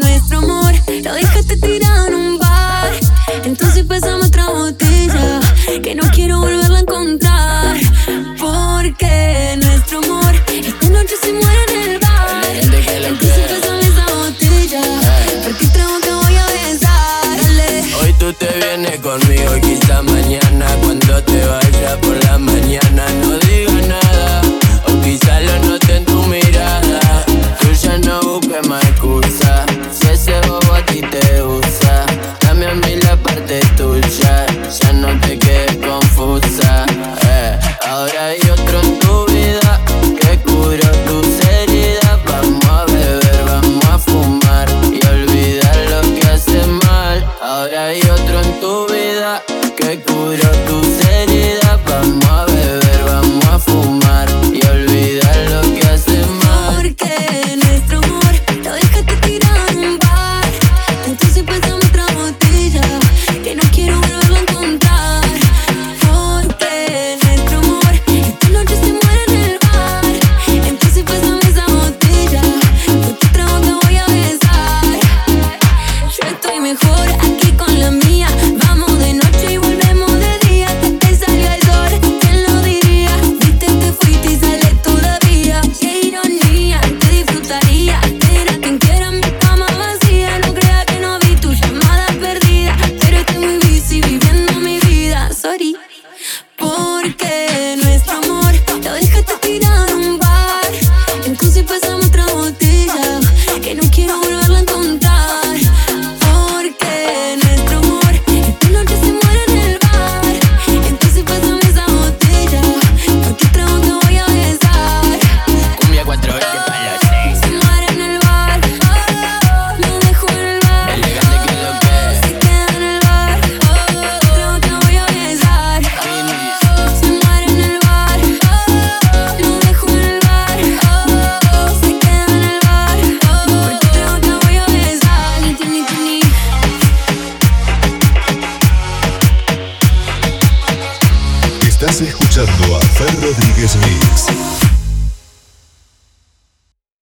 nuestro amor. Lo dejaste tirado en un bar. Entonces pasamos otra botella Que no quiero volverla a encontrar. Porque nuestro amor Esta noche se muere en el bar. Entonces pasamos esa botella Porque trago que voy a besarle Hoy tú te vienes conmigo y quizá mañana. Cuando te vayas por la mañana No digas nada. O quizá lo note en tu mirada. Tú ya no busques más hay otro en tu vida que cura tu Escuchando a Fer Rodríguez Mix.